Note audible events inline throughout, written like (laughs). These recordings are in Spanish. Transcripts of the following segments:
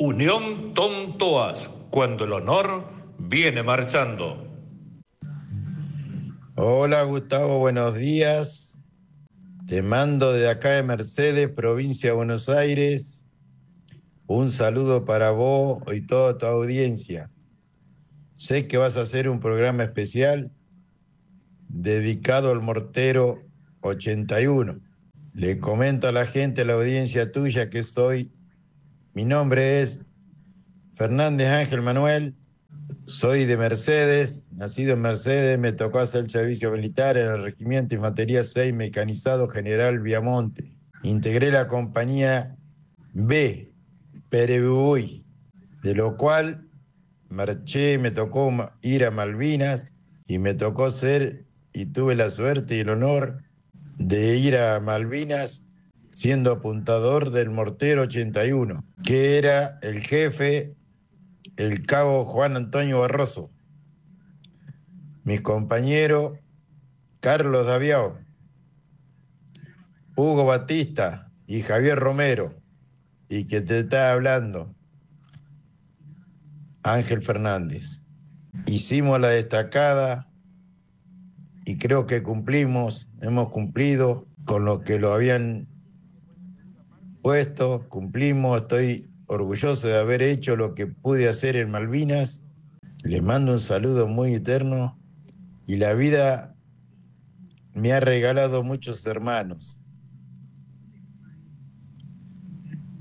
Unión Tontoas, cuando el honor viene marchando. Hola Gustavo, buenos días. Te mando de acá de Mercedes, provincia de Buenos Aires. Un saludo para vos y toda tu audiencia. Sé que vas a hacer un programa especial dedicado al mortero 81. Le comento a la gente, a la audiencia tuya, que soy, mi nombre es Fernández Ángel Manuel, soy de Mercedes, nacido en Mercedes, me tocó hacer el servicio militar en el Regimiento Infantería 6 Mecanizado General Viamonte. Integré la compañía B, Perebuy, de lo cual marché, me tocó ir a Malvinas y me tocó ser y tuve la suerte y el honor de ir a Malvinas siendo apuntador del mortero 81, que era el jefe, el cabo Juan Antonio Barroso. Mis compañeros Carlos Daviao, Hugo Batista y Javier Romero, y que te está hablando, Ángel Fernández. Hicimos la destacada y creo que cumplimos, hemos cumplido con lo que lo habían puesto, cumplimos, estoy orgulloso de haber hecho lo que pude hacer en Malvinas. Les mando un saludo muy eterno y la vida me ha regalado muchos hermanos.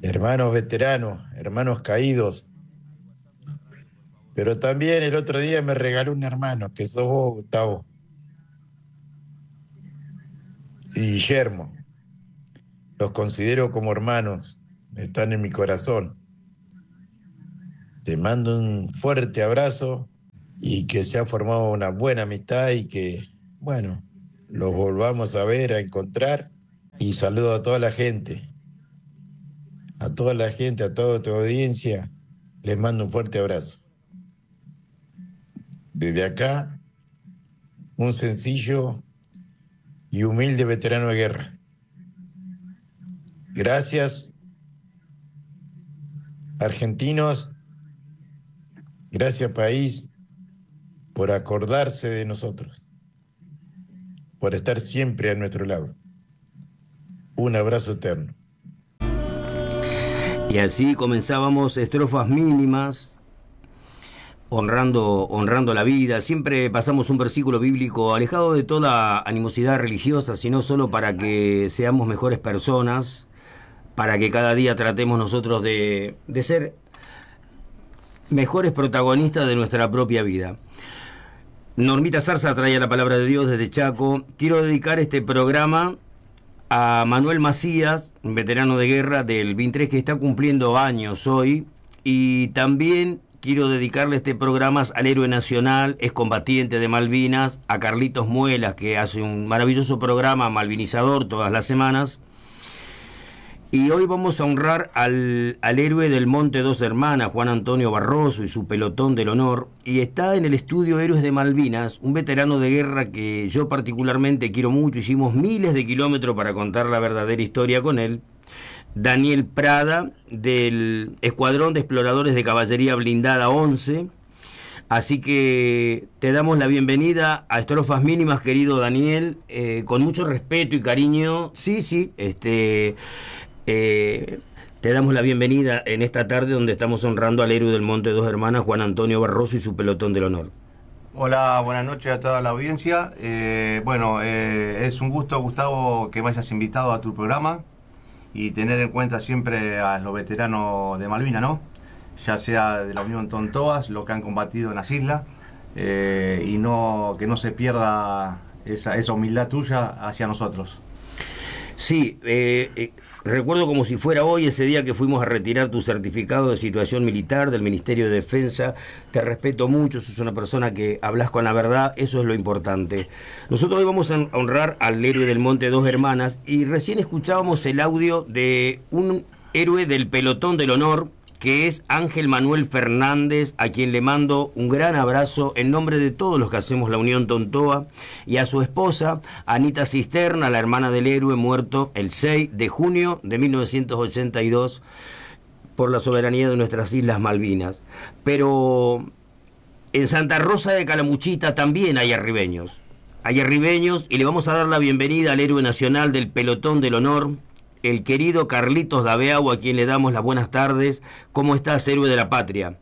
Hermanos veteranos, hermanos caídos. Pero también el otro día me regaló un hermano, que sos vos, Gustavo Guillermo. Los considero como hermanos, están en mi corazón. Te mando un fuerte abrazo y que se ha formado una buena amistad y que, bueno, los volvamos a ver, a encontrar. Y saludo a toda la gente, a toda la gente, a toda tu audiencia. Les mando un fuerte abrazo. Desde acá, un sencillo y humilde veterano de guerra. Gracias, argentinos, gracias país, por acordarse de nosotros, por estar siempre a nuestro lado. Un abrazo eterno. Y así comenzábamos estrofas mínimas honrando, honrando la vida. Siempre pasamos un versículo bíblico alejado de toda animosidad religiosa, sino solo para que seamos mejores personas, para que cada día tratemos nosotros de, ser mejores protagonistas de nuestra propia vida. Normita Zarza trae la palabra de Dios desde Chaco. Quiero dedicar este programa a Manuel Macías, veterano de guerra del 23 que está cumpliendo años hoy, y también quiero dedicarle este programa al héroe nacional, es combatiente de Malvinas, a Carlitos Muelas, que hace un maravilloso programa malvinizador todas las semanas. Y hoy vamos a honrar al, al, héroe del Monte Dos Hermanas, Juan Antonio Barroso y su pelotón del honor. Y está en el estudio Héroes de Malvinas, un veterano de guerra que yo particularmente quiero mucho. Hicimos miles de kilómetros para contar la verdadera historia con él. Daniel Prada del Escuadrón de Exploradores de Caballería Blindada 11. Así que te damos la bienvenida a Estrofas Mínimas, querido Daniel, eh, con mucho respeto y cariño. Sí, sí, este, eh, te damos la bienvenida en esta tarde donde estamos honrando al héroe del Monte Dos Hermanas, Juan Antonio Barroso y su pelotón del honor. Hola, buenas noches a toda la audiencia. Eh, bueno, es un gusto, Gustavo, que me hayas invitado a tu programa y tener en cuenta siempre a los veteranos de Malvinas, ¿no? Ya sea de la Unión Tontoas, los que han combatido en las islas, eh, y no que no se pierda esa, esa humildad tuya hacia nosotros. Sí, eh, eh, recuerdo como si fuera hoy ese día que fuimos a retirar tu certificado de situación militar del Ministerio de Defensa. Te respeto mucho, sos una persona que hablas con la verdad, eso es lo importante. Nosotros hoy vamos a honrar al héroe del Monte Dos Hermanas y recién escuchábamos el audio de un héroe del pelotón del honor que es Ángel Manuel Fernández, a quien le mando un gran abrazo en nombre de todos los que hacemos la Unión Tontoa, y a su esposa, Anita Cisterna, la hermana del héroe muerto el 6 de junio de 1982 por la soberanía de nuestras Islas Malvinas. Pero en Santa Rosa de Calamuchita también hay arribeños. Hay arribeños y le vamos a dar la bienvenida al héroe nacional del pelotón del honor, el querido Carlitos Dabeau, a quien le damos las buenas tardes. ¿Cómo estás, héroe de la patria?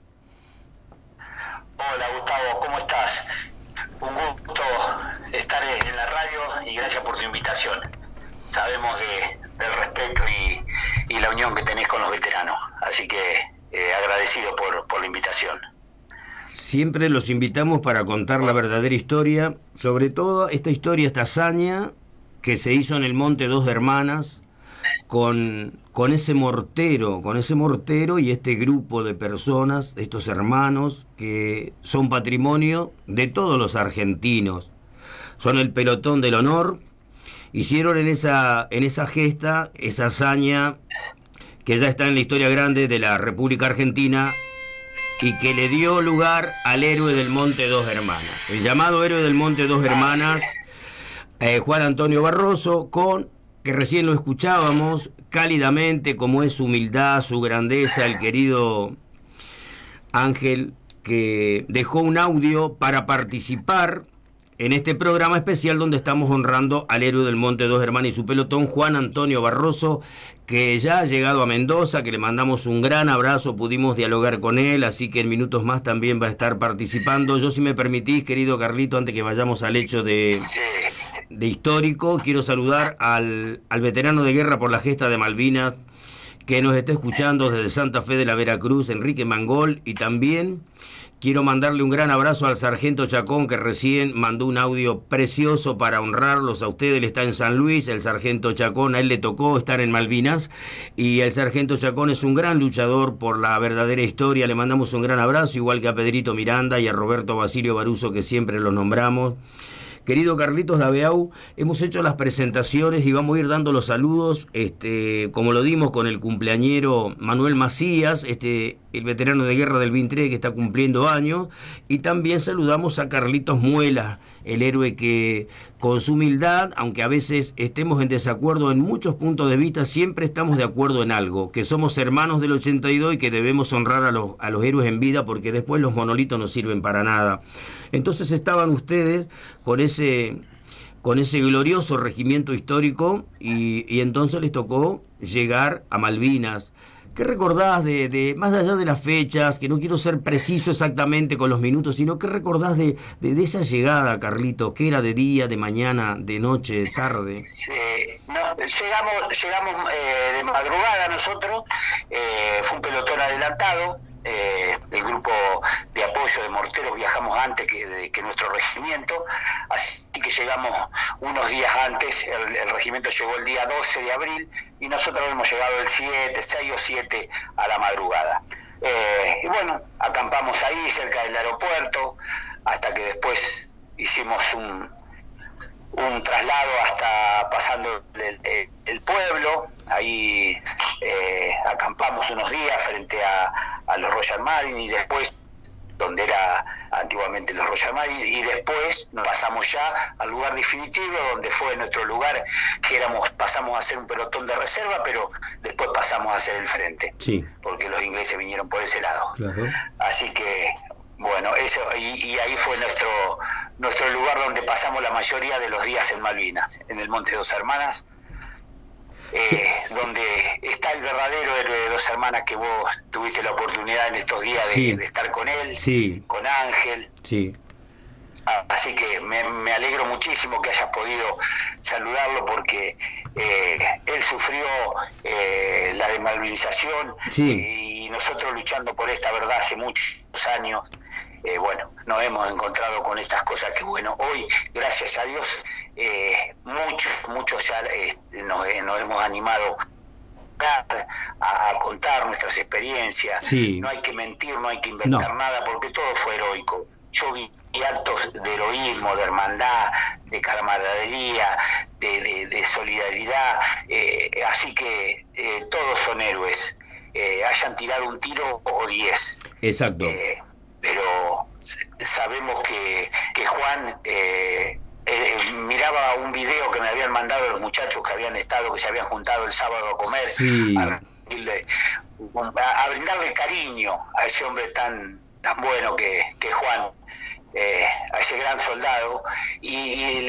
Hola, Gustavo, ¿cómo estás? Un gusto estar en la radio y gracias por tu invitación. Sabemos del respeto y, la unión que tenés con los veteranos, así que eh, agradecido por, por la invitación. Siempre los invitamos para contar la verdadera historia, sobre todo esta historia, esta hazaña que se hizo en el Monte Dos Hermanas, con, con ese mortero, con ese mortero y este grupo de personas, estos hermanos, que son patrimonio de todos los argentinos. Son el pelotón del honor, hicieron en esa, en esa gesta, esa hazaña que ya está en la historia grande de la República Argentina y que le dio lugar al héroe del Monte Dos Hermanas. El llamado héroe del Monte Dos Hermanas, eh, Juan Antonio Barroso, con que recién lo escuchábamos cálidamente, como es su humildad, su grandeza, el querido Ángel, que dejó un audio para participar en este programa especial donde estamos honrando al héroe del Monte Dos Hermanas y su pelotón, Juan Antonio Barroso, que ya ha llegado a Mendoza, que le mandamos un gran abrazo, pudimos dialogar con él, así que en minutos más también va a estar participando. Yo si me permitís, querido Carlito, antes que vayamos al hecho de, de histórico, quiero saludar al, al veterano de guerra por la gesta de Malvinas, que nos está escuchando desde Santa Fe de la Veracruz, Enrique Mangol, y también Quiero mandarle un gran abrazo al sargento Chacón que recién mandó un audio precioso para honrarlos a ustedes. Él está en San Luis, el sargento Chacón, a él le tocó estar en Malvinas y el sargento Chacón es un gran luchador por la verdadera historia. Le mandamos un gran abrazo, igual que a Pedrito Miranda y a Roberto Basilio Baruso que siempre los nombramos. Querido Carlitos Dabeau, hemos hecho las presentaciones y vamos a ir dando los saludos, este, como lo dimos con el cumpleañero Manuel Macías, este, el veterano de guerra del 23 que está cumpliendo años, y también saludamos a Carlitos Muela, el héroe que con su humildad, aunque a veces estemos en desacuerdo en muchos puntos de vista, siempre estamos de acuerdo en algo, que somos hermanos del 82 y que debemos honrar a los, a los héroes en vida porque después los monolitos no sirven para nada. Entonces estaban ustedes con ese con ese glorioso regimiento histórico y, entonces les tocó llegar a Malvinas. ¿Qué recordás de, más allá de las fechas, que no quiero ser preciso exactamente con los minutos, sino qué recordás de, de, esa llegada, Carlito, que era de día, de mañana, de noche, de tarde? llegamos llegamos eh, de madrugada nosotros, eh, fue un pelotón adelantado, eh, el grupo de de morteros viajamos antes que, nuestro regimiento, así que llegamos unos días antes, el, regimiento llegó el día 12 de abril y nosotros hemos llegado el 7, 6 o 7 a la madrugada. Eh, y bueno, acampamos ahí cerca del aeropuerto hasta que después hicimos un, traslado hasta pasando el, pueblo, ahí eh, acampamos unos días frente a, los Royal Marine y después donde era antiguamente los Royal Marine y después nos pasamos ya al lugar definitivo donde fue nuestro lugar que éramos pasamos a ser un pelotón de reserva pero después pasamos a ser el frente sí. porque los ingleses vinieron por ese lado así que bueno, eso y, ahí fue nuestro nuestro lugar donde pasamos la mayoría de los días en Malvinas, en el Monte Dos Hermanas, eh, donde está el verdadero héroe de Dos Hermanas que vos tuviste la oportunidad en estos días de, estar con él, con Ángel. Sí. Así que me, alegro muchísimo que hayas podido saludarlo porque eh, él sufrió eh, la desmalvinización y nosotros luchando por esta verdad hace muchos años. Eh, bueno, nos hemos encontrado con estas cosas que, bueno, hoy, gracias a Dios, muchos, muchos ya nos, hemos animado a, a, contar nuestras experiencias. No hay que mentir, no hay que inventar nada, porque todo fue heroico. Yo vi actos de heroísmo, de hermandad, de camaradería, de, solidaridad, eh, así que eh, todos son héroes, eh, hayan tirado un tiro o diez. Exacto. Pero sabemos que, que Juan miraba un video que me habían mandado los muchachos que habían estado, que se habían juntado el sábado a comer rendirle, a, brindarle cariño a ese hombre tan, tan bueno que, que Juan, eh, a ese gran soldado, y,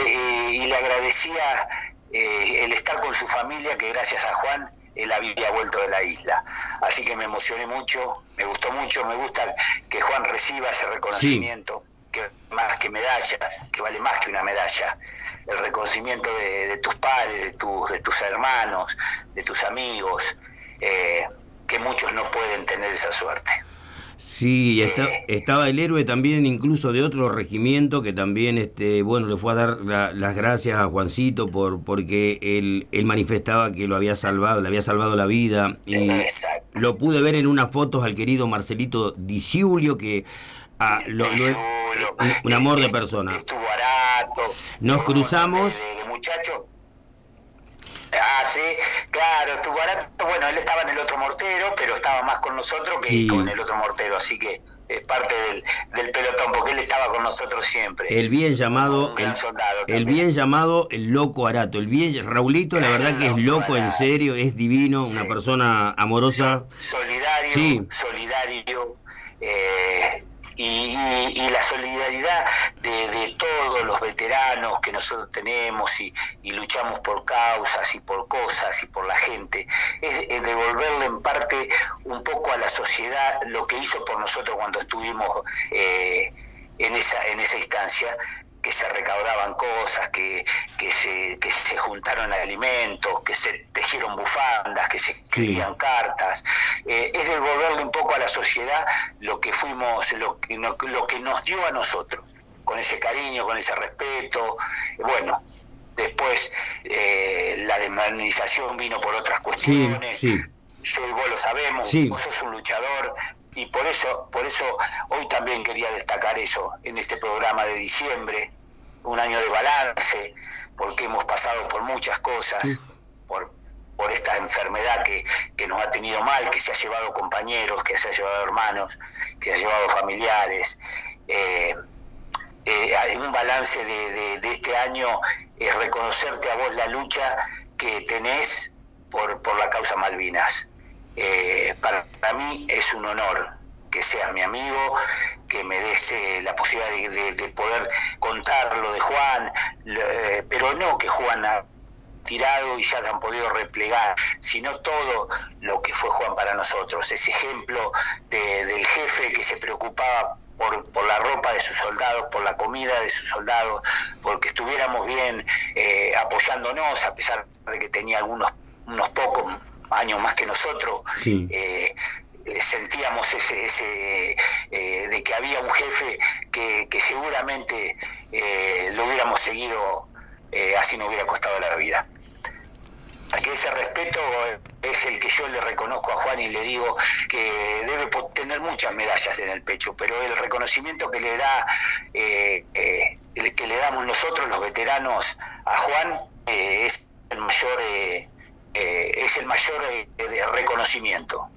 le, agradecía eh, el estar con su familia, que gracias a Juan él había vuelto de la isla. Así que me emocioné mucho, me gustó mucho, me gusta que Juan reciba ese reconocimiento, que más que medalla, que vale más que una medalla, el reconocimiento de, tus padres, de, tus de tus hermanos, de tus amigos, eh, que muchos no pueden tener esa suerte. Sí, estaba el héroe también incluso de otro regimiento que también, este, bueno, le fue a dar las gracias a Juancito por porque él, él, manifestaba que lo había salvado, le había salvado la vida y lo pude ver en unas fotos al querido Marcelito Diciulio que ah, lo, un, amor de persona. Estuvo barato. Nos cruzamos. de muchacho Ah, sí, claro, estuvo barato. Bueno, él estaba en el otro mortero, pero estaba más con nosotros que con el otro mortero, así que es parte del, pelotón, porque él estaba con nosotros siempre. El bien llamado, el, bien llamado el loco Arato, el bien Raulito, la verdad que es loco en serio, es divino, una persona amorosa, solidario, solidario. Eh, y, la solidaridad de, todos los veteranos que nosotros tenemos y, luchamos por causas y por cosas y por la gente, es, devolverle en parte un poco a la sociedad lo que hizo por nosotros cuando estuvimos eh, en, esa, en esa instancia que se recaudaban cosas, que, que, se, que se juntaron alimentos, que se tejieron bufandas, que se escribían cartas. Eh, es devolverle un poco a la sociedad lo que fuimos, lo que, lo que nos dio a nosotros, con ese cariño, con ese respeto. Bueno, después eh, la desmoralización vino por otras cuestiones. Yo y vos lo sabemos, vos sos un luchador y por eso, por eso hoy también quería destacar eso en este programa de diciembre, un año de balance, porque hemos pasado por muchas cosas, por, por esta enfermedad que, que, nos ha tenido mal, que se ha llevado compañeros, que se ha llevado hermanos, que se ha llevado familiares. Eh, eh, un balance de, de, este año es reconocerte a vos la lucha que tenés por, por la causa Malvinas. Eh, para, mí es un honor que seas mi amigo, que me des eh, la posibilidad de, poder contar lo de Juan, eh, pero no que Juan ha tirado y ya te han podido replegar, sino todo lo que fue Juan para nosotros, ese ejemplo del jefe que se preocupaba por, por, la ropa de sus soldados, por la comida de sus soldados, porque estuviéramos bien apoyándonos, a pesar de que tenía algunos unos pocos años más que nosotros, eh, eh, sentíamos ese, ese eh, de que había un jefe que, que seguramente lo hubiéramos seguido así no hubiera costado la vida. Que ese respeto es el que yo le reconozco a Juan y le digo que debe tener muchas medallas en el pecho, pero el reconocimiento que le da, que le damos nosotros los veteranos a Juan es el mayor eh, es el mayor eh, reconocimiento.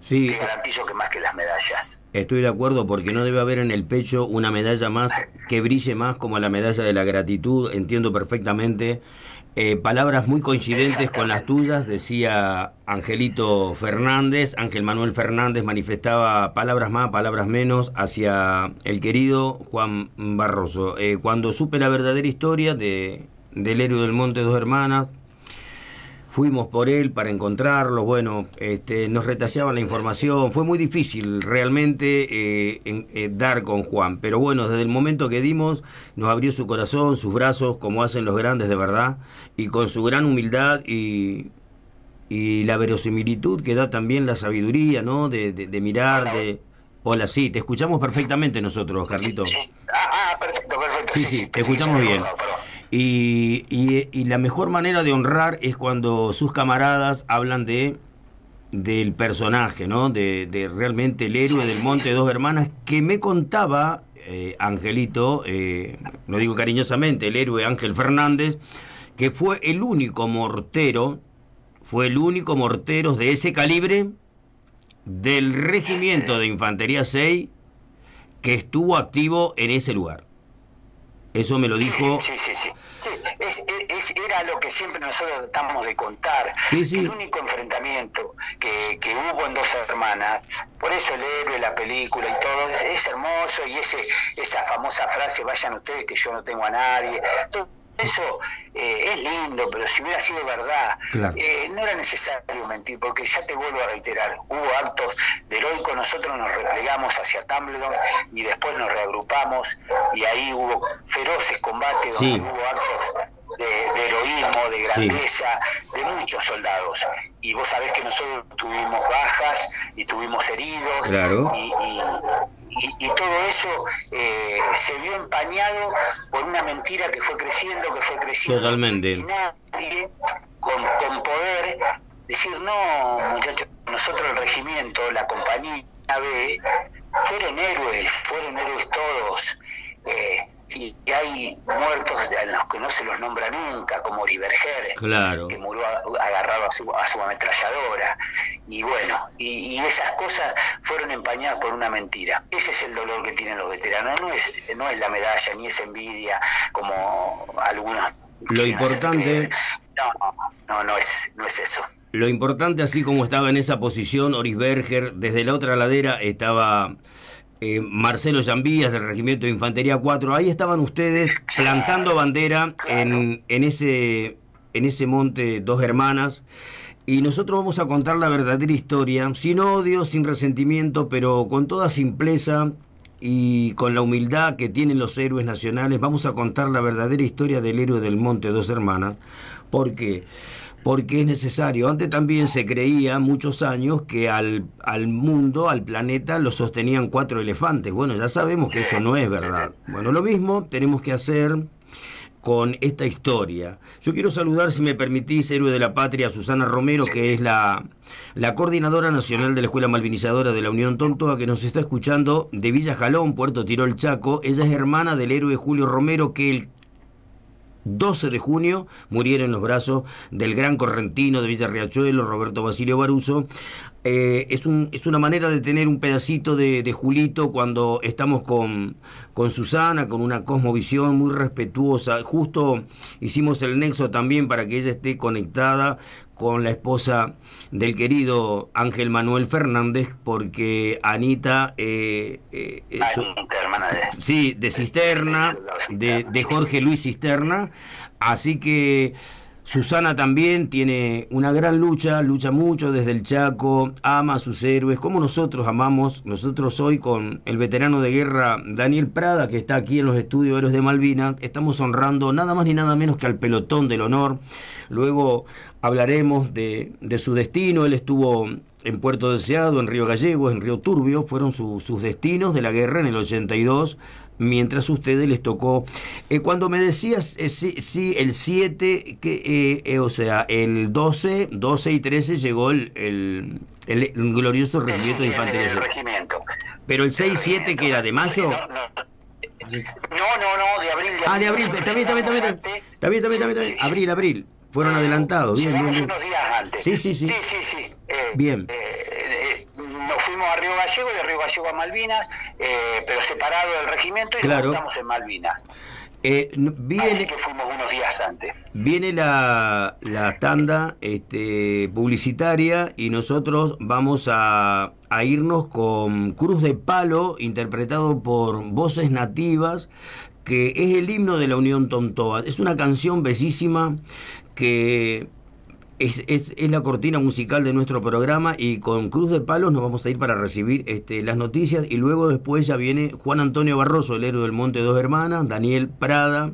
Sí. Te garantizo que más que las medallas. Estoy de acuerdo porque no debe haber en el pecho una medalla más que brille más como la medalla de la gratitud. Entiendo perfectamente. Eh, palabras muy coincidentes con las tuyas, decía Angelito Fernández. Ángel Manuel Fernández manifestaba palabras más, palabras menos hacia el querido Juan Barroso. cuando supe la verdadera historia de, del héroe del Monte Dos Hermanas, fuimos por él para encontrarlo, bueno, este, nos retaseaban la información, fue muy difícil realmente eh, eh, dar con Juan, pero bueno, desde el momento que dimos, nos abrió su corazón, sus brazos, como hacen los grandes de verdad, y con su gran humildad y, y la verosimilitud que da también la sabiduría, ¿no? De, de, mirar, de... Hola, sí, te escuchamos perfectamente nosotros, Carlito. Ah, perfecto, perfecto. Sí, sí, te escuchamos bien. Y, y, la mejor manera de honrar es cuando sus camaradas hablan de del personaje, ¿no? De, de realmente el héroe del Monte Dos Hermanas, que me contaba eh, Angelito, eh, lo digo cariñosamente, el héroe Ángel Fernández, que fue el único mortero, fue el único mortero de ese calibre del regimiento de Infantería 6 que estuvo activo en ese lugar. Eso me lo dijo Sí, es, es, era lo que siempre nosotros tratamos de contar. El único enfrentamiento que, que, hubo en Dos Hermanas, por eso el héroe, la película y todo, es, hermoso y ese esa famosa frase, vayan ustedes que yo no tengo a nadie. Todo eso eh, es lindo, pero si hubiera sido verdad, eh, no era necesario mentir, porque ya te vuelvo a reiterar, hubo actos de heroico, nosotros nos replegamos hacia Tumbledon y después nos reagrupamos y ahí hubo feroces combates donde hubo actos de, heroísmo, de grandeza, de muchos soldados. Y vos sabés que nosotros tuvimos bajas y tuvimos heridos y, y, todo eso eh, se vio empañado por una mentira que fue creciendo, que fue creciendo. Totalmente. Y nadie con, con poder decir, no, muchachos, nosotros el regimiento, la compañía B, fueron héroes, fueron héroes todos. Eh, y hay muertos a los que no se los nombra nunca, como Oliverger, que murió agarrado a su, a su ametralladora. Y bueno, y, esas cosas fueron empañadas por una mentira. Ese es el dolor que tienen los veteranos, no es, no es la medalla, ni es envidia, como algunos... Lo importante... No, no, no es, no es eso. Lo importante, así como estaba en esa posición Orisberger, desde la otra ladera estaba eh, Marcelo Llambías del Regimiento de Infantería 4, ahí estaban ustedes plantando bandera en, ese, en ese monte Dos Hermanas. Y nosotros vamos a contar la verdadera historia, sin odio, sin resentimiento, pero con toda simpleza y con la humildad que tienen los héroes nacionales, vamos a contar la verdadera historia del héroe del monte Dos Hermanas. porque porque es necesario. Antes también se creía muchos años que al, al mundo, al planeta, lo sostenían cuatro elefantes. Bueno, ya sabemos que eso no es verdad. Bueno, lo mismo tenemos que hacer con esta historia. Yo quiero saludar, si me permitís, héroe de la patria, Susana Romero, que es la, la coordinadora nacional de la Escuela Malvinizadora de la Unión Tontoa, que nos está escuchando de Villa Jalón, Puerto Tirol, Chaco. Ella es hermana del héroe Julio Romero, que el 12 de junio murieron en los brazos del gran correntino de Villa Riachuelo, Roberto Basilio Baruso. Eh, es, un, es una manera de tener un pedacito de, de Julito cuando estamos con, con Susana, con una cosmovisión muy respetuosa. Justo hicimos el nexo también para que ella esté conectada con la esposa del querido Ángel Manuel Fernández, porque Anita, eh, eh, hermana de... Sí, de Cisterna, de, de Jorge Luis Cisterna, así que Susana también tiene una gran lucha, lucha mucho desde el Chaco, ama a sus héroes, como nosotros amamos, nosotros hoy con el veterano de guerra Daniel Prada, que está aquí en los estudios Héroes de Malvinas, estamos honrando nada más ni nada menos que al pelotón del honor. Luego hablaremos de, de su destino, él estuvo en Puerto Deseado, en Río Gallegos, en Río Turbio, fueron sus destinos de la guerra en el 82, mientras a ustedes les tocó. Eh, cuando me decías, eh, sí, el 7, que, eh, o sea, el 12, 12 y 13 llegó el, el, glorioso regimiento de infantería. Pero el 6 y 7, que era de mayo. No, no, no, de abril. De ah, de abril, también, también, también. También, también, también. Abril, abril. Fueron adelantados, bien, bien, bien. unos días antes. Sí, sí, sí. Sí, sí, sí. bien nos fuimos a Río Gallego y de Río Gallego a Malvinas, eh, pero separado del regimiento y claro. estamos en Malvinas. Eh, viene, Así que fuimos unos días antes. Viene la, la tanda este, publicitaria y nosotros vamos a, a, irnos con Cruz de Palo, interpretado por voces nativas, que es el himno de la Unión Tontoa. Es una canción bellísima que es, es, es, la cortina musical de nuestro programa y con Cruz de Palos nos vamos a ir para recibir este, las noticias y luego después ya viene Juan Antonio Barroso, el héroe del Monte Dos Hermanas, Daniel Prada,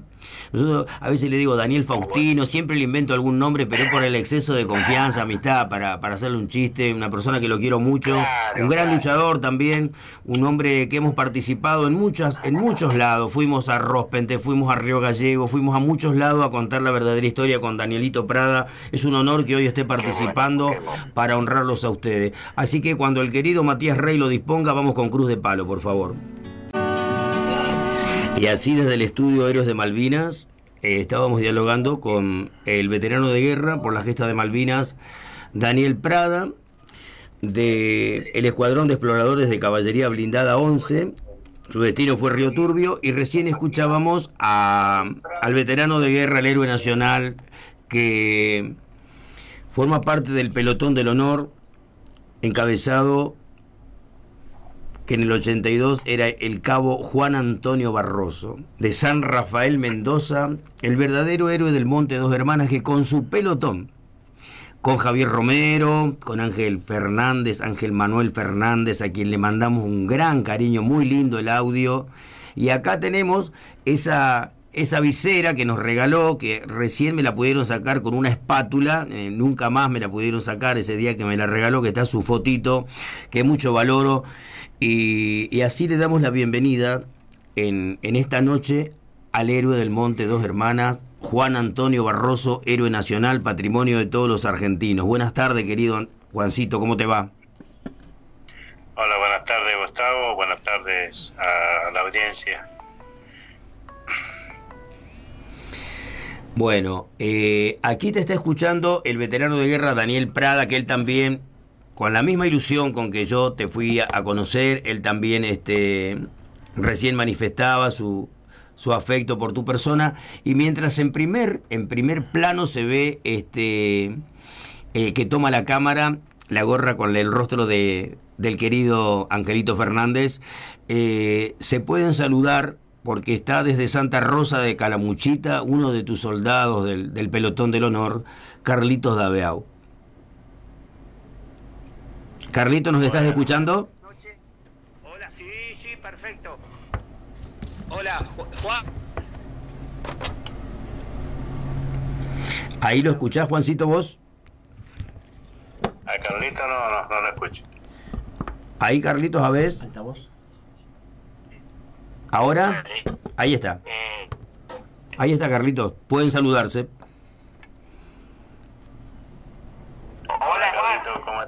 nosotros a veces le digo Daniel Faustino, siempre le invento algún nombre, pero es por el exceso de confianza, amistad, para, para hacerle un chiste, una persona que lo quiero mucho, un gran luchador también, un hombre que hemos participado en muchas, en muchos lados, fuimos a Rospente, fuimos a Río Gallego, fuimos a muchos lados a contar la verdadera historia con Danielito Prada, es un honor que hoy esté participando para honrarlos a ustedes. Así que cuando el querido Matías Rey lo disponga, vamos con Cruz de Palo, por favor. Y así desde el estudio Héroes de Malvinas eh, estábamos dialogando con el veterano de guerra por la gesta de Malvinas, Daniel Prada, del el Escuadrón de Exploradores de Caballería Blindada 11, Su destino fue Río Turbio y recién escuchábamos a, al veterano de guerra, el héroe nacional, que forma parte del pelotón del honor, encabezado que en el 82 era el cabo Juan Antonio Barroso, de San Rafael Mendoza, el verdadero héroe del Monte Dos Hermanas, que con su pelotón, con Javier Romero, con Ángel Fernández, Ángel Manuel Fernández, a quien le mandamos un gran cariño, muy lindo el audio, y acá tenemos esa esa visera que nos regaló, que recién me la pudieron sacar con una espátula, eh, nunca más me la pudieron sacar ese día que me la regaló, que está su fotito, que mucho valoro, y, así le damos la bienvenida en, en esta noche al héroe del Monte Dos Hermanas, Juan Antonio Barroso, héroe nacional, patrimonio de todos los argentinos. Buenas tardes, querido Juancito, ¿cómo te va? Hola, buenas tardes, Gustavo. Buenas tardes a la audiencia. Bueno, eh, aquí te está escuchando el veterano de guerra Daniel Prada, que él también, con la misma ilusión con que yo te fui a, conocer, él también este, recién manifestaba su, su afecto por tu persona y mientras en primer en primer plano se ve este eh, que toma la cámara la gorra con el rostro de, del querido Angelito Fernández eh, se pueden saludar porque está desde Santa Rosa de Calamuchita uno de tus soldados del, pelotón del honor, Carlitos Dabeau. Carlitos, ¿nos estás escuchando? Hola, sí, sí, perfecto. Hola, Juan. ¿Ahí lo escuchás, Juancito, vos? A Carlitos no, no, no lo escucho. Ahí, Carlitos, a ver. voz? Ahora, ahí está. Ahí está, Carlitos. Pueden saludarse. Hola, Carlitos, ¿cómo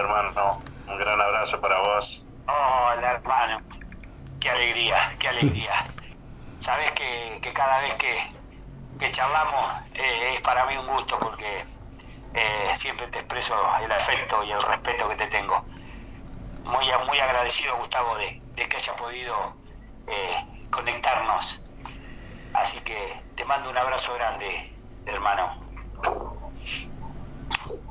hermano? Un gran abrazo para vos. Hola, hermano. Qué alegría, qué alegría. (laughs) Sabes que, que cada vez que, que charlamos eh, es para mí un gusto porque eh, siempre te expreso el afecto y el respeto que te tengo. Muy, muy agradecido, Gustavo, de, de que haya podido eh, conectarnos. Así que te mando un abrazo grande, hermano.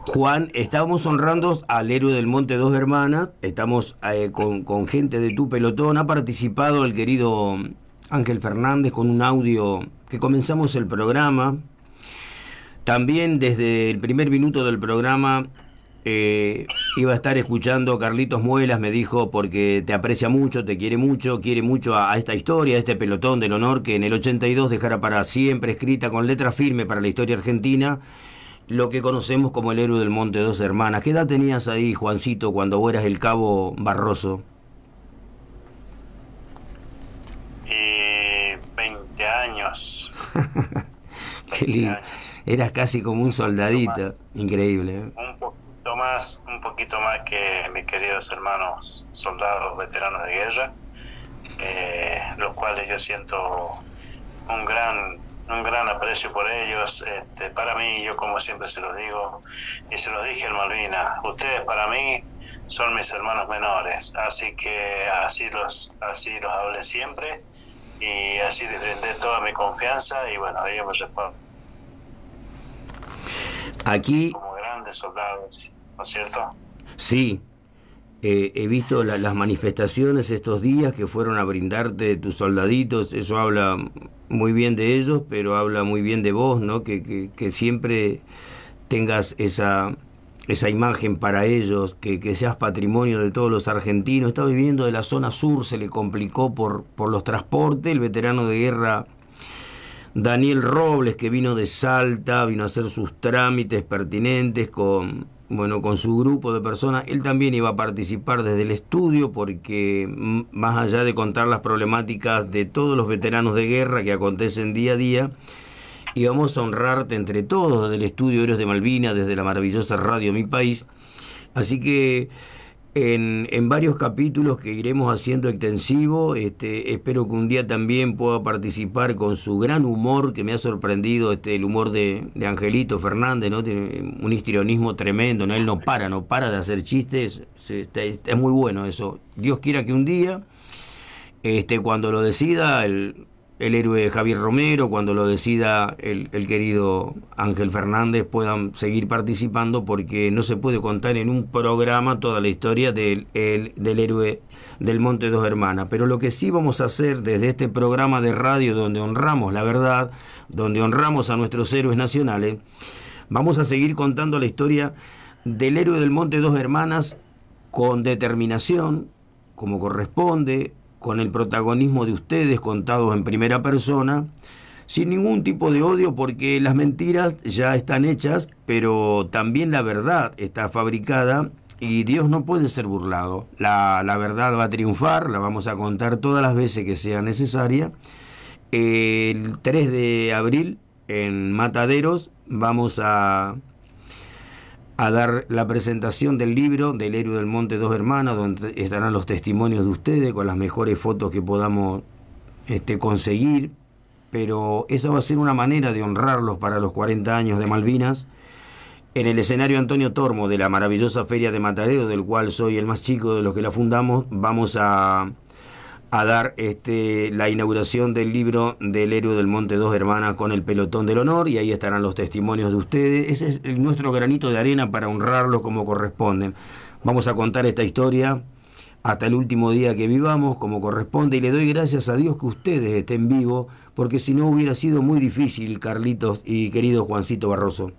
Juan, estábamos honrando al héroe del Monte Dos Hermanas, estamos eh, con, gente de tu pelotón, ha participado el querido Ángel Fernández con un audio que comenzamos el programa. También desde el primer minuto del programa eh, iba a estar escuchando Carlitos Muelas, me dijo, porque te aprecia mucho, te quiere mucho, quiere mucho a, esta historia, a este pelotón del honor que en el 82 dejara para siempre escrita con letra firme para la historia argentina lo que conocemos como el héroe del Monte Dos Hermanas. ¿Qué edad tenías ahí, Juancito, cuando vos eras el cabo Barroso? Y 20 años. (laughs) Qué lindo. Eras casi como un soldadito. Increíble. ¿eh? más, un poquito más que mis queridos hermanos soldados veteranos de guerra, eh, los cuales yo siento un gran un gran aprecio por ellos. Este, para mí, yo como siempre se lo digo, y se lo dije en Malvina, ustedes para mí son mis hermanos menores, así que así los, así los hablé siempre y así les brindé toda mi confianza y bueno, ellos me responden. Aquí... Como grandes soldados. ¿no es cierto? Sí, eh, he visto las manifestaciones estos días que fueron a brindarte tus soldaditos, eso habla muy bien de ellos, pero habla muy bien de vos, ¿no? Que, que, siempre tengas esa, esa imagen para ellos, que, que, seas patrimonio de todos los argentinos. Está viviendo de la zona sur, se le complicó por, por los transportes, el veterano de guerra Daniel Robles, que vino de Salta, vino a hacer sus trámites pertinentes con bueno, con su grupo de personas, él también iba a participar desde el estudio porque más allá de contar las problemáticas de todos los veteranos de guerra que acontecen día a día, íbamos a honrarte entre todos desde el estudio Héroes de Malvinas, desde la maravillosa radio Mi País. Así que en, en, varios capítulos que iremos haciendo extensivo. Este, espero que un día también pueda participar con su gran humor, que me ha sorprendido este, el humor de, Angelito Fernández, ¿no? Tiene un histrionismo tremendo, ¿no? Él no para, no para de hacer chistes, es muy bueno eso. Dios quiera que un día este, cuando lo decida el, el héroe Javier Romero, cuando lo decida el, el, querido Ángel Fernández, puedan seguir participando porque no se puede contar en un programa toda la historia del, el, del héroe del Monte Dos Hermanas. Pero lo que sí vamos a hacer desde este programa de radio donde honramos la verdad, donde honramos a nuestros héroes nacionales, vamos a seguir contando la historia del héroe del Monte Dos Hermanas con determinación, como corresponde, con el protagonismo de ustedes contados en primera persona, sin ningún tipo de odio porque las mentiras ya están hechas, pero también la verdad está fabricada y Dios no puede ser burlado. La, la verdad va a triunfar, la vamos a contar todas las veces que sea necesaria. El 3 de abril en Mataderos vamos a a dar la presentación del libro del héroe del monte dos hermanas donde estarán los testimonios de ustedes con las mejores fotos que podamos este, conseguir. Pero esa va a ser una manera de honrarlos para los 40 años de Malvinas. En el escenario Antonio Tormo de la maravillosa feria de Matarero del cual soy el más chico de los que la fundamos vamos a a dar este, la inauguración del libro del héroe del Monte Dos Hermanas con el pelotón del honor y ahí estarán los testimonios de ustedes. Ese es nuestro granito de arena para honrarlo como corresponden. Vamos a contar esta historia hasta el último día que vivamos como corresponde y le doy gracias a Dios que ustedes estén vivos porque si no hubiera sido muy difícil, Carlitos y querido Juancito Barroso.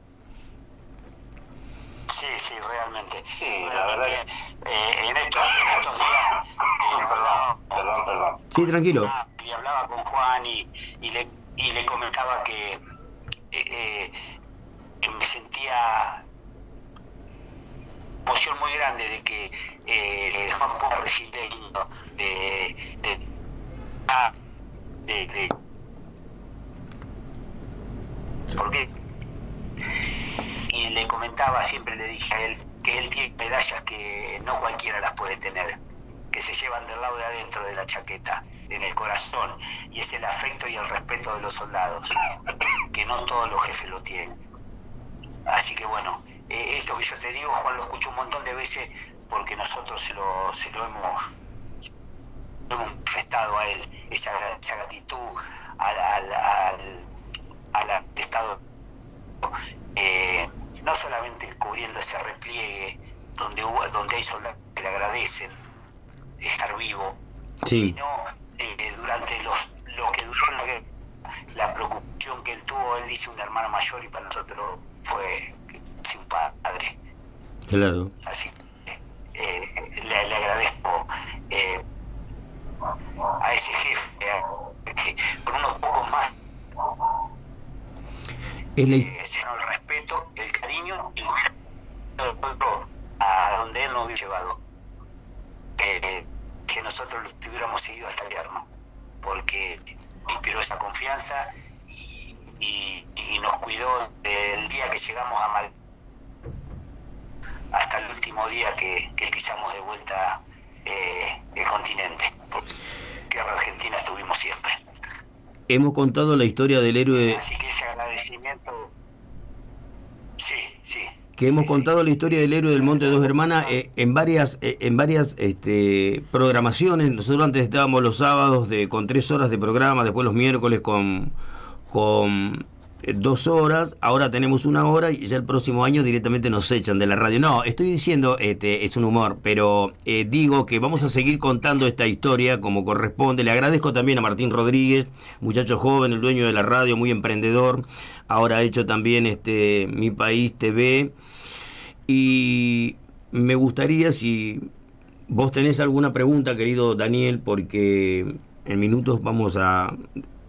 Sí, sí, realmente. Sí, la verdad que eh, en, días eh, perdón, perdón, perdón. Sí, tranquilo. Y hablaba con Juan y, le, y le comentaba que eh, eh, me sentía emoción muy grande de que eh, Juan pueda recibir de, de, ah, de, de ¿Por qué? Y le comentaba, siempre le dije a él, que él tiene medallas que no cualquiera las puede tener que se llevan del lado de adentro de la chaqueta, en el corazón, y es el afecto y el respeto de los soldados, que no todos los jefes lo tienen. Así que bueno, eh, esto que yo te digo, Juan lo escucho un montón de veces porque nosotros se lo, se lo hemos, lo hemos manifestado a él, esa, esa gratitud al, Estado, eh, no solamente cubriendo ese repliegue donde, donde hay soldados que le agradecen, estar vivo, Sí. sino eh, durante los, lo que duró la la preocupación que él tuvo, él dice un hermano mayor y para nosotros fue sí, un padre. Claro. Así que eh, le, le agradezco eh, a ese jefe, a- que con unos pocos más Es la, eh, ganó el respeto, el cariño y hubiera a donde él nos hubiera llevado. Nosotros lo tuviéramos seguido hasta el yerno, porque inspiró esa confianza y, y- y nos cuidó del día que llegamos a Mal hasta el último día que, que pisamos de vuelta eh, el continente. Porque tierra argentina estuvimos siempre. hemos contado la historia del héroe Así que ese agradecimiento, sí, sí. Que hemos sí, sí. contado la historia del héroe del Monte de Dos Hermanas eh, en varias eh, en varias este, programaciones. Nosotros antes estábamos los sábados de con tres horas de programa, después los miércoles con con dos horas, ahora tenemos una hora y ya el próximo año directamente nos echan de la radio. No, estoy diciendo, este, es un humor, pero eh, digo que vamos a seguir contando esta historia como corresponde. Le agradezco también a Martín Rodríguez, muchacho joven, el dueño de la radio, muy emprendedor. Ahora ha hecho también este Mi País TV. Y me gustaría si vos tenés alguna pregunta, querido Daniel, porque en minutos vamos a,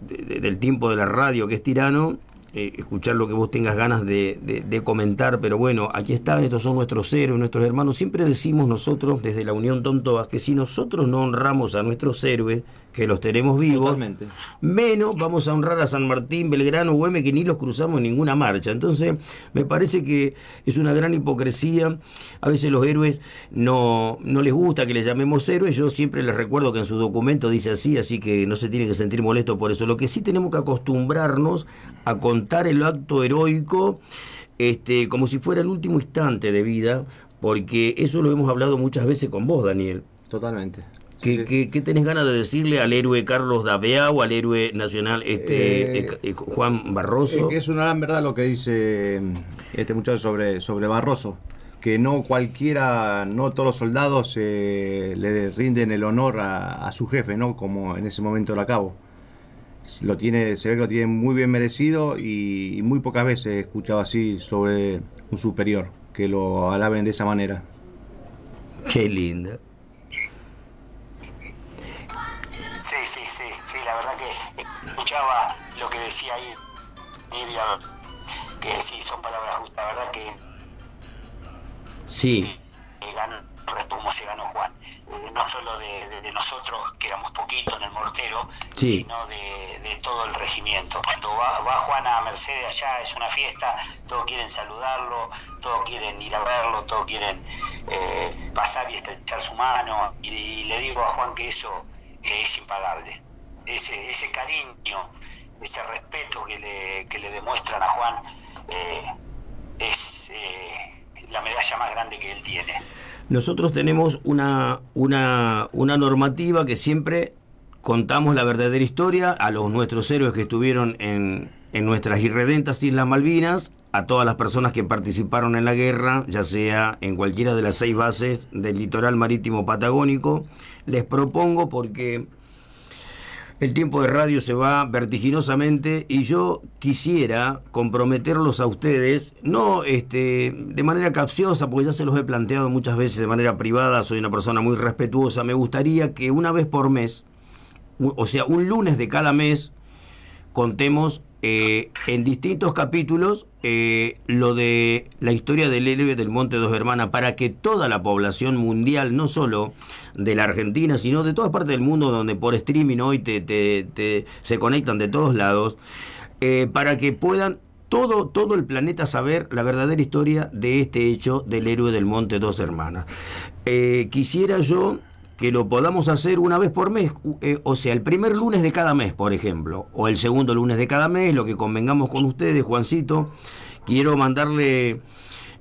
de- de- del tiempo de la radio que es tirano, eh, escuchar lo que vos tengas ganas de, de- de comentar, pero bueno, aquí están, estos son nuestros héroes, nuestros hermanos. Siempre decimos nosotros desde la Unión Tontobas que si nosotros no honramos a nuestros héroes, que los tenemos vivos, Totalmente. menos vamos a honrar a San Martín, Belgrano, Güemes, que ni los cruzamos en ninguna marcha. Entonces, me parece que es una gran hipocresía. A veces los héroes no, no les gusta que les llamemos héroes. Yo siempre les recuerdo que en su documento dice así, así que no se tiene que sentir molesto por eso. Lo que sí tenemos que acostumbrarnos a contar el acto heroico este, como si fuera el último instante de vida, porque eso lo hemos hablado muchas veces con vos, Daniel. Totalmente. ¿Qué, qué, tenés ganas de decirle al héroe Carlos Davea o al héroe nacional este eh, eh, Juan Barroso? Es una gran verdad lo que dice este muchacho sobre, sobre Barroso, que no cualquiera, no todos los soldados le rinden el honor a, su jefe, ¿no? Como en ese momento lo acabo. Lo tiene, se ve que lo tiene muy bien merecido y, muy pocas veces he escuchado así sobre un superior, que lo alaben de esa manera. Qué lindo. Sí, sí, sí, sí, la verdad que escuchaba lo que decía ahí, que sí, son palabras justas, la verdad que... Sí. Que ganó, como se ganó Juan, eh, no solo de, nosotros, que éramos poquitos en el mortero, sino de, todo el regimiento. Cuando va, va Juan a Mercedes allá, es una fiesta, todos quieren saludarlo, todos quieren ir a verlo, todos quieren eh, pasar y estrechar su mano, y le digo a Juan que eso que es impagable. Ese, ese cariño, ese respeto que le, que le demuestran a Juan eh, es eh, la medalla más grande que él tiene. Nosotros tenemos una, una, una normativa que siempre contamos la verdadera historia a los nuestros héroes que estuvieron en, en nuestras irredentas Islas Malvinas, a todas las personas que participaron en la guerra, ya sea en cualquiera de las seis bases del litoral marítimo patagónico. Les propongo porque el tiempo de radio se va vertiginosamente y yo quisiera comprometerlos a ustedes, no este, de manera capciosa, porque ya se los he planteado muchas veces de manera privada, soy una persona muy respetuosa, me gustaría que una vez por mes, o sea, un lunes de cada mes, contemos eh, en distintos capítulos eh, lo de la historia del héroe del Monte Dos Hermanas para que toda la población mundial, no solo de la Argentina, sino de todas partes del mundo donde por streaming hoy te, te, se conectan de todos lados, eh, para que puedan todo, todo el planeta saber la verdadera historia de este hecho del héroe del Monte Dos Hermanas. quisiera yo que lo podamos hacer una vez por mes, eh, o sea, el primer lunes de cada mes, por ejemplo, o el segundo lunes de cada mes, lo que convengamos con ustedes, Juancito. Quiero mandarle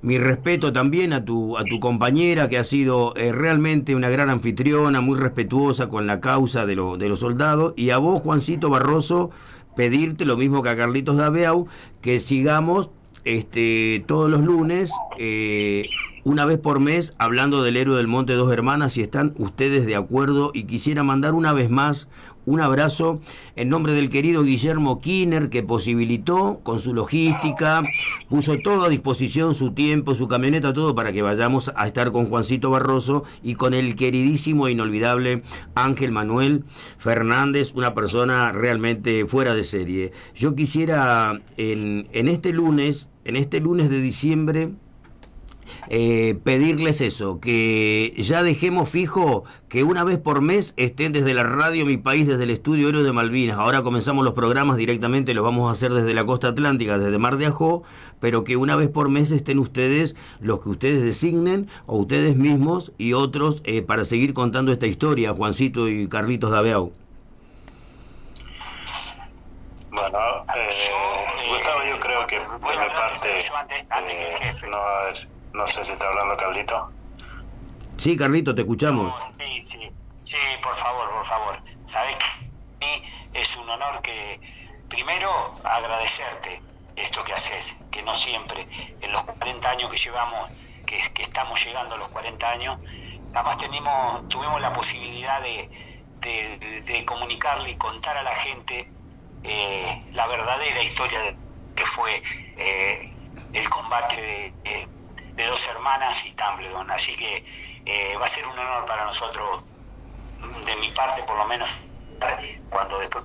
mi respeto también a tu, a tu compañera, que ha sido eh, realmente una gran anfitriona, muy respetuosa con la causa de, de los soldados, y a vos, Juancito Barroso, pedirte lo mismo que a Carlitos Dabeau, que sigamos este, todos los lunes eh, una vez por mes hablando del héroe del Monte Dos Hermanas, si están ustedes de acuerdo y quisiera mandar una vez más un abrazo en nombre del querido Guillermo Kiner que posibilitó con su logística, puso todo a disposición, su tiempo, su camioneta, todo para que vayamos a estar con Juancito Barroso y con el queridísimo e inolvidable Ángel Manuel Fernández, una persona realmente fuera de serie. Yo quisiera en, en este lunes, en este lunes de diciembre, eh, pedirles eso, que ya dejemos fijo que una vez por mes estén desde la radio Mi País, desde el estudio Héroe de Malvinas. Ahora comenzamos los programas directamente, los vamos a hacer desde la costa atlántica, desde Mar de Ajó, pero que una vez por mes estén ustedes, los que ustedes designen, o ustedes mismos y otros, eh, para seguir contando esta historia, Juancito y Carlitos Dabeau. Bueno, eh, Gustavo, yo creo que de mi parte, no va a haber no sé si está hablando Carlito. Sí, Carlito, te escuchamos. sí, sí, sí, por favor, por favor. Sabes que a mí es un honor que, primero, agradecerte esto que haces, que no siempre, en los 40 años que llevamos, que, que estamos llegando a los 40 años, además tenemos, tuvimos la posibilidad de, de, comunicarle y contar a la gente eh, la verdadera historia que fue eh, el combate de, de dos hermanas y Tumbledon. Así que eh, va a ser un honor para nosotros, de mi parte por lo menos, cuando después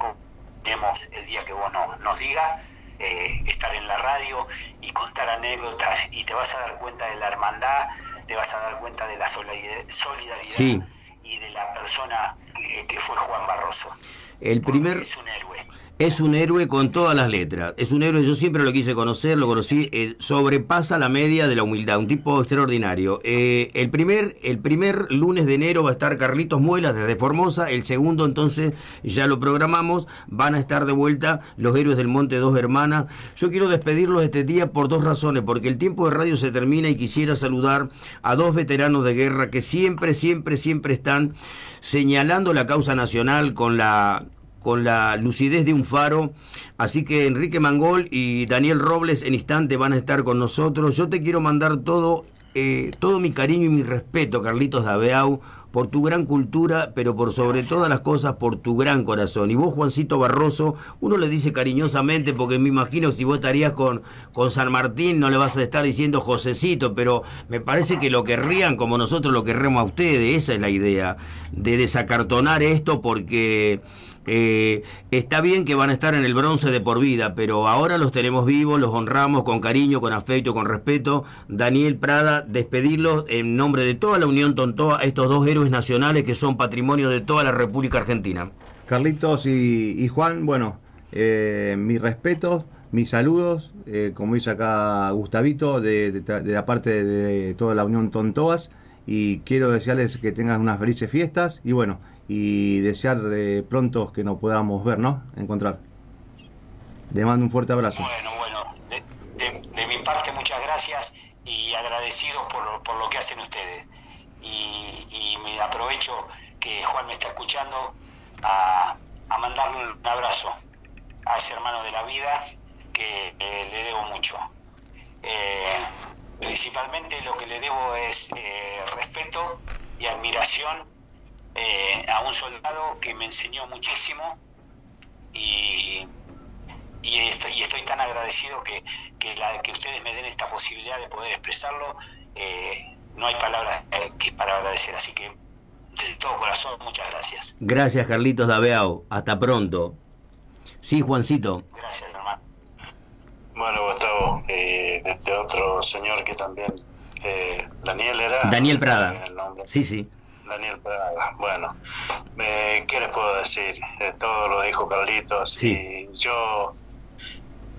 tenemos el día que vos nos digas, eh, estar en la radio y contar anécdotas y te vas a dar cuenta de la hermandad, te vas a dar cuenta de la solidaridad y de la persona que, fue Juan Barroso. El primer, es un héroe. Es un héroe con todas las letras. Es un héroe, yo siempre lo quise conocer, lo conocí, eh, sobrepasa la media de la humildad, un tipo extraordinario. Eh, el, primer, el primer lunes de enero va a estar Carlitos Muelas desde Formosa, el segundo entonces ya lo programamos, van a estar de vuelta los héroes del Monte Dos Hermanas. Yo quiero despedirlos este día por dos razones, porque el tiempo de radio se termina y quisiera saludar a dos veteranos de guerra que siempre, siempre, siempre están señalando la causa nacional con la con la lucidez de un faro. Así que Enrique Mangol y Daniel Robles en instante van a estar con nosotros. Yo te quiero mandar todo, eh, todo mi cariño y mi respeto, Carlitos Dabeau, por tu gran cultura, pero por sobre todas las cosas por tu gran corazón. Y vos, Juancito Barroso, uno le dice cariñosamente, porque me imagino si vos estarías con, con San Martín, no le vas a estar diciendo Josecito, pero me parece que lo querrían como nosotros lo querremos a ustedes, esa es la idea, de desacartonar esto porque eh, está bien que van a estar en el bronce de por vida, pero ahora los tenemos vivos, los honramos con cariño, con afecto, con respeto. Daniel Prada, despedirlos en nombre de toda la Unión Tontoa, estos dos héroes nacionales que son patrimonio de toda la República Argentina. Carlitos y, Juan, bueno, eh, mis respetos, mis saludos, eh, como dice acá Gustavito, de, de la parte de toda la Unión Tontoas, y quiero desearles que tengan unas felices fiestas y bueno, y desear de pronto que nos podamos ver, ¿no? Encontrar. Le mando un fuerte abrazo. Bueno, bueno, de, mi parte muchas gracias y agradecido por, por lo que hacen ustedes. Y, me aprovecho que Juan me está escuchando a, a mandarle un abrazo a ese hermano de la vida que le debo mucho. Eh, principalmente lo que le debo es eh, respeto y admiración eh, a un soldado que me enseñó muchísimo y, y, estoy, tan agradecido que, que, ustedes me den esta posibilidad de poder expresarlo. Eh, no hay palabras eh, que para agradecer, así que de todo corazón, muchas gracias. Gracias, Carlitos Dabeao. Hasta pronto. Sí, Juancito. Gracias, hermano. Bueno, Gustavo, este otro señor que también, Daniel era. Daniel Prada. Sí, sí. Daniel Prada. Bueno, ¿qué les puedo decir? Eh, todo lo dijo Carlitos y yo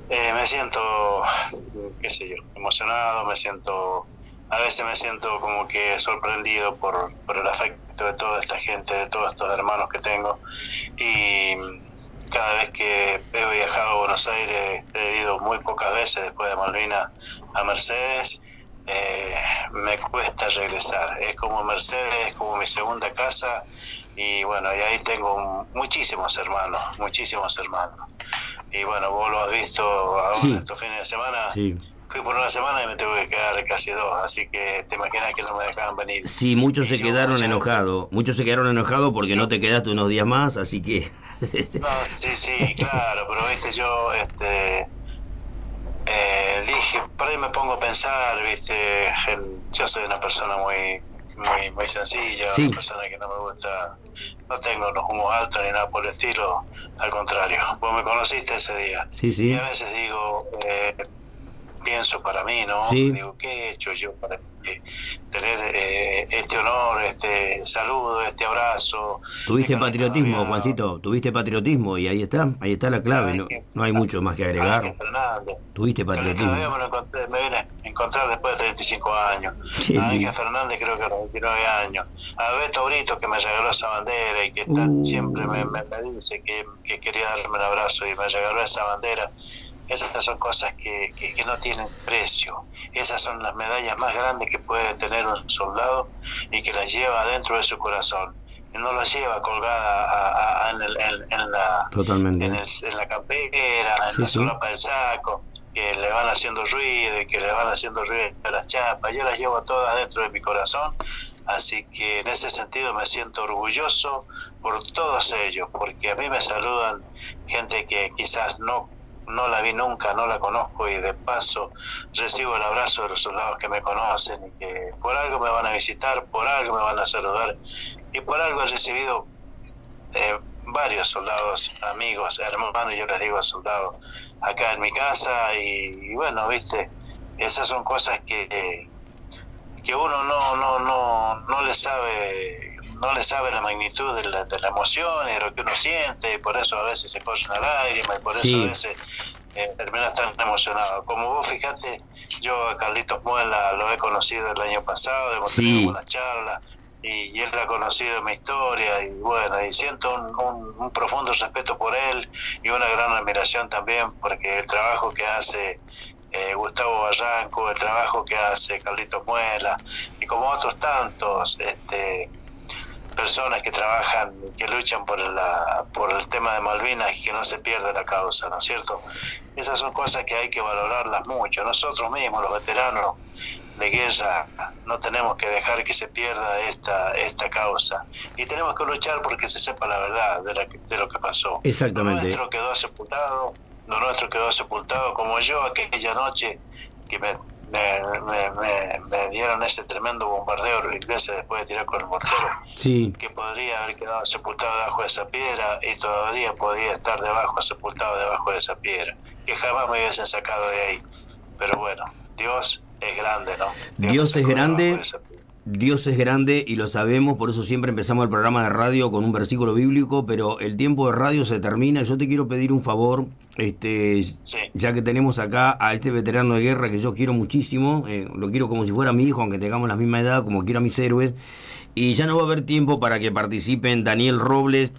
eh, me siento, qué sé yo, emocionado, me siento, a veces me siento como que sorprendido por, por el afecto de toda esta gente, de todos estos hermanos que tengo y cada vez que he viajado a Buenos Aires, he ido muy pocas veces después de Malvina a Mercedes eh, me cuesta regresar. Es como Mercedes, es como mi segunda casa y bueno, y ahí tengo muchísimos hermanos, muchísimos hermanos. Y bueno, vos lo has visto ahora estos fines de semana. Fui por una semana y me tengo que quedar casi dos, así que te imaginas que no me dejaban venir. Sí, muchos se quedaron enojados, muchos se quedaron enojados porque no te quedaste unos días más, así que... (laughs) no, sí, sí, claro, pero viste, yo, este eh, dije, por ahí me pongo a pensar, viste, yo soy una persona muy muy, muy sencilla, una persona que no me gusta, no tengo los humos altos ni nada por el estilo, al contrario, vos me conociste ese día. Y a veces digo, eh, pienso para mí, ¿no? Digo, ¿qué he hecho yo para tener eh, este honor, este saludo, este abrazo? Tuviste patriotismo, Juancito, tuviste patriotismo y ahí está, ahí está la clave, no, no hay mucho más que agregar. Tuviste patriotismo. Me, lo me vine a encontrar después de 35 años. A Ángel Fernández creo que a los 29 años. A Beto Brito que me regaló esa bandera y que uh. siempre me, me, dice que, que quería darme un abrazo y me regaló esa bandera esas son cosas que, que, no tienen precio. Esas son las medallas más grandes que puede tener un soldado y que las lleva dentro de su corazón. Y no las lleva colgada en, la, Totalmente. En, en, la campera, en la solapa del saco, que le van haciendo ruido y que le van haciendo ruido a las chapas. Yo las llevo todas dentro de mi corazón. Así que en ese sentido me siento orgulloso por todos ellos, porque a mí me saludan gente que quizás no no la vi nunca, no la conozco y de paso recibo el abrazo de los soldados que me conocen y que por algo me van a visitar, por algo me van a saludar y por algo he recibido eh, varios soldados, amigos, hermanos, yo les digo soldados, acá en mi casa y, bueno, viste, esas son cosas que, que uno no, no, no, no le sabe no le sabe la magnitud de la, de la emoción y de lo que uno siente, y por eso a veces se corre una lágrima, y por eso a veces eh, termina tan emocionado. Como vos fijate, yo a Carlitos Muela lo he conocido el año pasado, hemos tenido una charla, y, él ha conocido mi historia, y bueno, y siento un, un, profundo respeto por él y una gran admiración también, porque el trabajo que hace eh, Gustavo Barranco, el trabajo que hace Carlitos Muela, y como otros tantos, este personas que trabajan, que luchan por, la, por el tema de Malvinas y que no se pierda la causa, ¿no es cierto? Esas son cosas que hay que valorarlas mucho. Nosotros mismos, los veteranos de guerra, no tenemos que dejar que se pierda esta, esta causa. Y tenemos que luchar porque se sepa la verdad de, de lo que pasó. Exactamente. Lo nuestro quedó sepultado, lo nuestro quedó sepultado, como yo aquella noche que me me, me, dieron ese tremendo bombardeo los ingleses después de tirar con el mortero, sí. que podría haber quedado sepultado debajo de esa piedra y todavía podía estar debajo, sepultado debajo de esa piedra, que jamás me hubiesen sacado de ahí. Pero bueno, Dios es grande, ¿no? Dios, es grande. Dios es grande y lo sabemos, por eso siempre empezamos el programa de radio con un versículo bíblico, pero el tiempo de radio se termina. Yo te quiero pedir un favor, este, ya que tenemos acá a este veterano de guerra que yo quiero muchísimo, eh, lo quiero como si fuera mi hijo, aunque tengamos la misma edad, como quiero a mis héroes, y ya no va a haber tiempo para que participen Daniel Robles,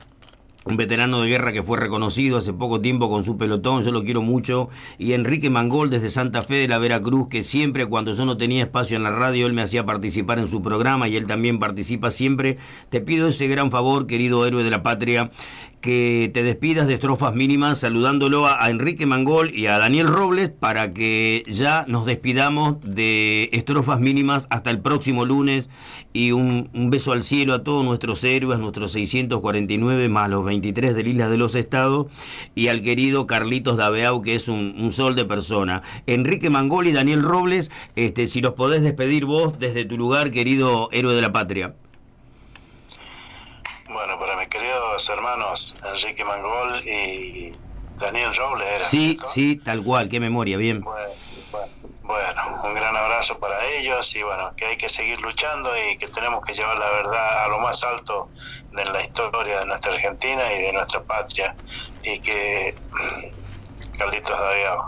un veterano de guerra que fue reconocido hace poco tiempo con su pelotón, yo lo quiero mucho, y Enrique Mangol desde Santa Fe de la Veracruz, que siempre cuando yo no tenía espacio en la radio, él me hacía participar en su programa y él también participa siempre. Te pido ese gran favor, querido héroe de la patria, que te despidas de estrofas mínimas saludándolo a, Enrique Mangol y a Daniel Robles para que ya nos despidamos de estrofas mínimas hasta el próximo lunes y un, beso al cielo a todos nuestros héroes, nuestros 649 más los 23 del Isla de los Estados y al querido Carlitos Dabeau que es un, un, sol de persona. Enrique Mangol y Daniel Robles, este, si los podés despedir vos desde tu lugar, querido héroe de la patria. Bueno, para queridos hermanos Enrique Mangol y Daniel Robles. ¿era, sí, sí, tal cual, qué memoria, bien. Bueno, un gran abrazo para ellos y bueno, que hay que seguir luchando y que tenemos que llevar la verdad a lo más alto de la historia de nuestra Argentina y de nuestra patria. Y que (clears throat) Carlitos David,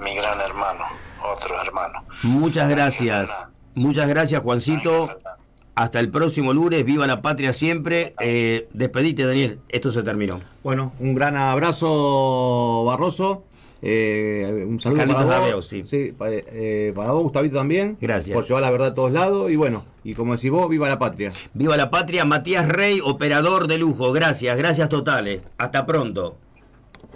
mi gran hermano, otro hermano. Muchas gracias. Muchas gracias, Juancito. Hasta el próximo lunes, viva la patria siempre. Eh, despedite, Daniel, esto se terminó. Bueno, un gran abrazo, Barroso. Eh, un saludo para vos. sí. Eh, para vos, Gustavito, también. Gracias. Por llevar la verdad a todos lados. Y bueno, y como decís vos, viva la patria. Viva la patria, Matías Rey, operador de lujo. Gracias, gracias totales. Hasta pronto.